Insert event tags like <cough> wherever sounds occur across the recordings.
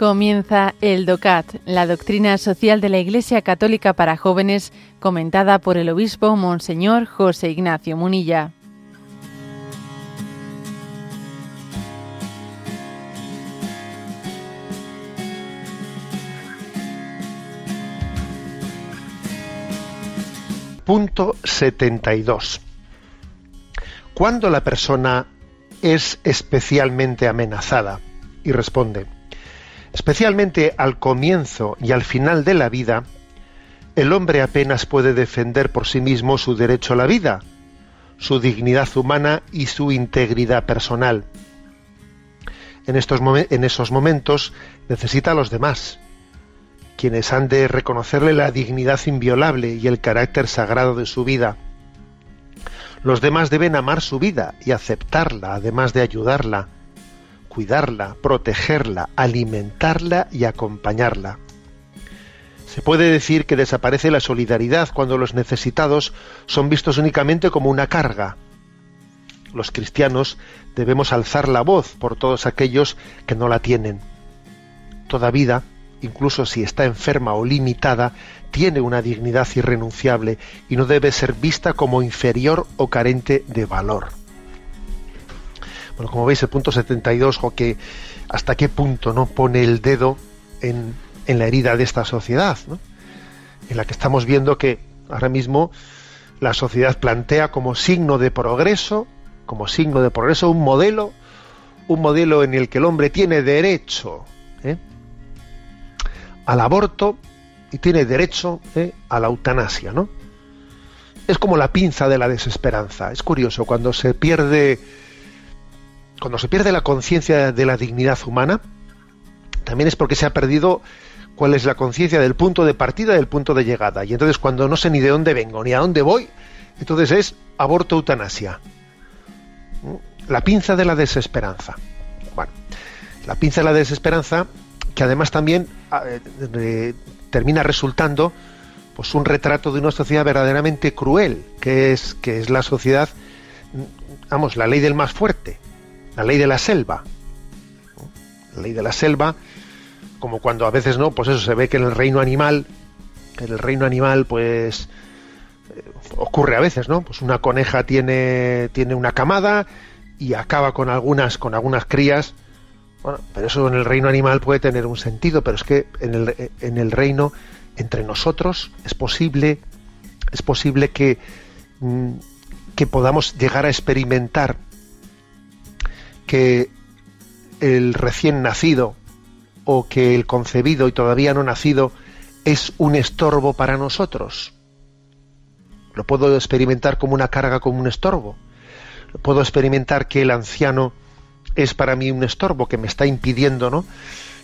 Comienza el DOCAT, la doctrina social de la Iglesia Católica para jóvenes, comentada por el obispo Monseñor José Ignacio Munilla. Punto 72. ¿Cuándo la persona es especialmente amenazada? Y responde, Especialmente al comienzo y al final de la vida, el hombre apenas puede defender por sí mismo su derecho a la vida, su dignidad humana y su integridad personal. En, estos esos momentos necesita a los demás, quienes han de reconocerle la dignidad inviolable y el carácter sagrado de su vida. Los demás deben amar su vida y aceptarla, además de ayudarla, cuidarla, protegerla, alimentarla y acompañarla. Se puede decir que desaparece la solidaridad cuando los necesitados son vistos únicamente como una carga. Los cristianos debemos alzar la voz por todos aquellos que no la tienen. Toda vida, incluso si está enferma o limitada, tiene una dignidad irrenunciable y no debe ser vista como inferior o carente de valor como veis, el punto 72, o que hasta qué punto no pone el dedo en, la herida de esta sociedad, en la que estamos viendo que ahora mismo la sociedad plantea como signo de progreso, como signo de progreso, un modelo, un modelo en el que el hombre tiene derecho ¿eh? al aborto y tiene derecho ¿eh? a la eutanasia, ¿no? Es como la pinza de la desesperanza. Es curioso, cuando se pierde cuando se pierde la conciencia de la dignidad humana, también es porque se ha perdido cuál es la conciencia del punto de partida y del punto de llegada. Y entonces cuando no sé ni de dónde vengo ni a dónde voy, entonces es aborto eutanasia. La pinza de la desesperanza. Bueno, la pinza de la desesperanza que además también ah, eh, termina resultando pues un retrato de una sociedad verdaderamente cruel, que es que es la sociedad vamos, la ley del más fuerte la ley de la selva. La ley de la selva, como cuando a veces no, pues eso se ve que en el reino animal, en el reino animal, pues eh, ocurre a veces, ¿no? Pues una coneja tiene, tiene una camada y acaba con algunas, con algunas crías. Bueno, pero eso en el reino animal puede tener un sentido, pero es que en el, en el reino, entre nosotros, es posible, es posible que, mm, que podamos llegar a experimentar que el recién nacido o que el concebido y todavía no nacido es un estorbo para nosotros. Lo puedo experimentar como una carga, como un estorbo. Lo puedo experimentar que el anciano es para mí un estorbo que me está impidiendo, ¿no?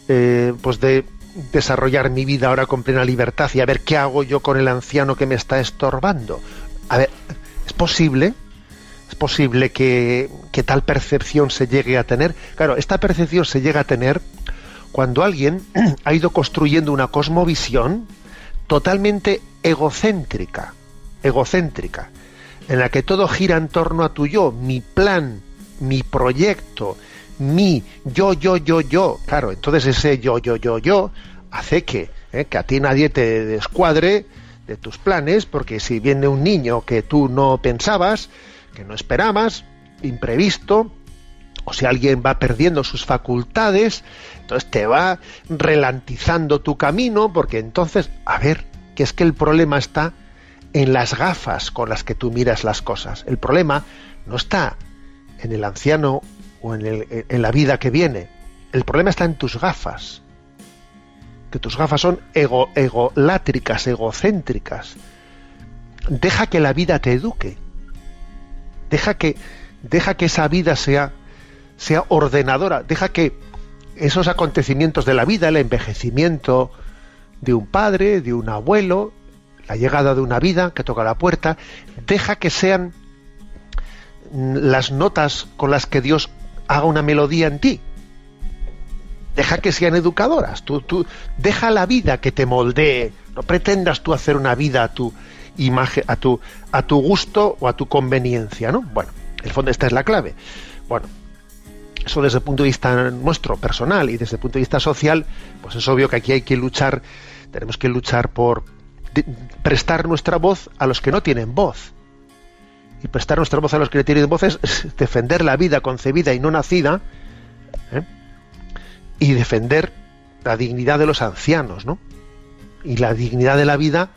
Eh, pues de desarrollar mi vida ahora con plena libertad y a ver qué hago yo con el anciano que me está estorbando. A ver, ¿es posible? Es posible que, tal percepción se llegue a tener. Claro, esta percepción se llega a tener cuando alguien <clears throat> ha ido construyendo una cosmovisión totalmente egocéntrica, egocéntrica, en la que todo gira en torno a tu yo, mi plan, mi proyecto, mi yo, yo, yo, yo. Claro, entonces ese yo, yo, yo, yo hace que, eh, que a ti nadie te descuadre de tus planes, porque si viene un niño que tú no pensabas, que no esperabas, imprevisto, o si alguien va perdiendo sus facultades, entonces te va relantizando tu camino, porque entonces, a ver, que es que el problema está en las gafas con las que tú miras las cosas. El problema no está en el anciano o en, en la vida que viene. El problema está en tus gafas. Que tus gafas son ego, egolátricas, egocéntricas. Deja que la vida te eduque Deja que, deja que esa vida sea, sea ordenadora, deja que esos acontecimientos de la vida, el envejecimiento de un padre, de un abuelo, la llegada de una vida que toca la puerta, deja que sean las notas con las que Dios haga una melodía en ti. Deja que sean educadoras. Tú, tú, deja la vida que te moldee. No pretendas tú hacer una vida a tu, imagen, a tu, a tu gusto o a tu conveniencia, ¿no? Bueno, en el fondo esta es la clave. Bueno, Eso desde el punto de vista nuestro, personal, y desde el punto de vista social, pues es obvio que aquí hay que luchar, tenemos que luchar por prestar nuestra voz a los que no tienen voz. Y prestar nuestra voz a los que no tienen voz es defender la vida concebida y no nacida, ¿eh? y defender la dignidad de los ancianos, ¿no? Y la dignidad de la vida,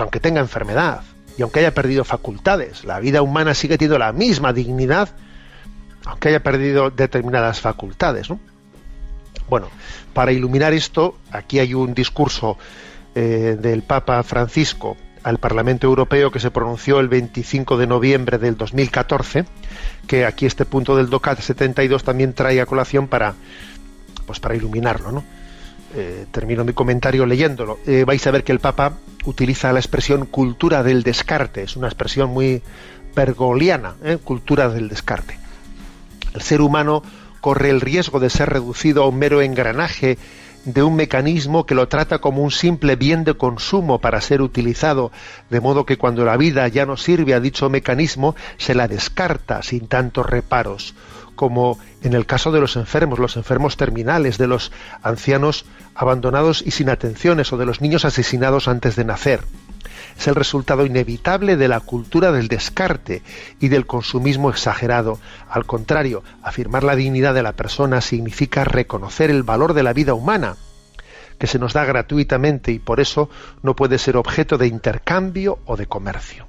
aunque tenga enfermedad y aunque haya perdido facultades, la vida humana sigue teniendo la misma dignidad, aunque haya perdido determinadas facultades, ¿no? Bueno, para iluminar esto, aquí hay un discurso eh, del Papa Francisco al Parlamento Europeo que se pronunció el 25 de noviembre del 2014, que aquí este punto del DOCAT 72 también trae a colación para, pues para iluminarlo. ¿no? Eh, termino mi comentario leyéndolo. Eh, vais a ver que el Papa utiliza la expresión cultura del descarte, es una expresión muy pergoliana, ¿eh? cultura del descarte. El ser humano corre el riesgo de ser reducido a un mero engranaje de un mecanismo que lo trata como un simple bien de consumo para ser utilizado, de modo que cuando la vida ya no sirve a dicho mecanismo, se la descarta sin tantos reparos, como en el caso de los enfermos, los enfermos terminales, de los ancianos abandonados y sin atenciones o de los niños asesinados antes de nacer. Es el resultado inevitable de la cultura del descarte y del consumismo exagerado. Al contrario, afirmar la dignidad de la persona significa reconocer el valor de la vida humana, que se nos da gratuitamente y por eso no puede ser objeto de intercambio o de comercio.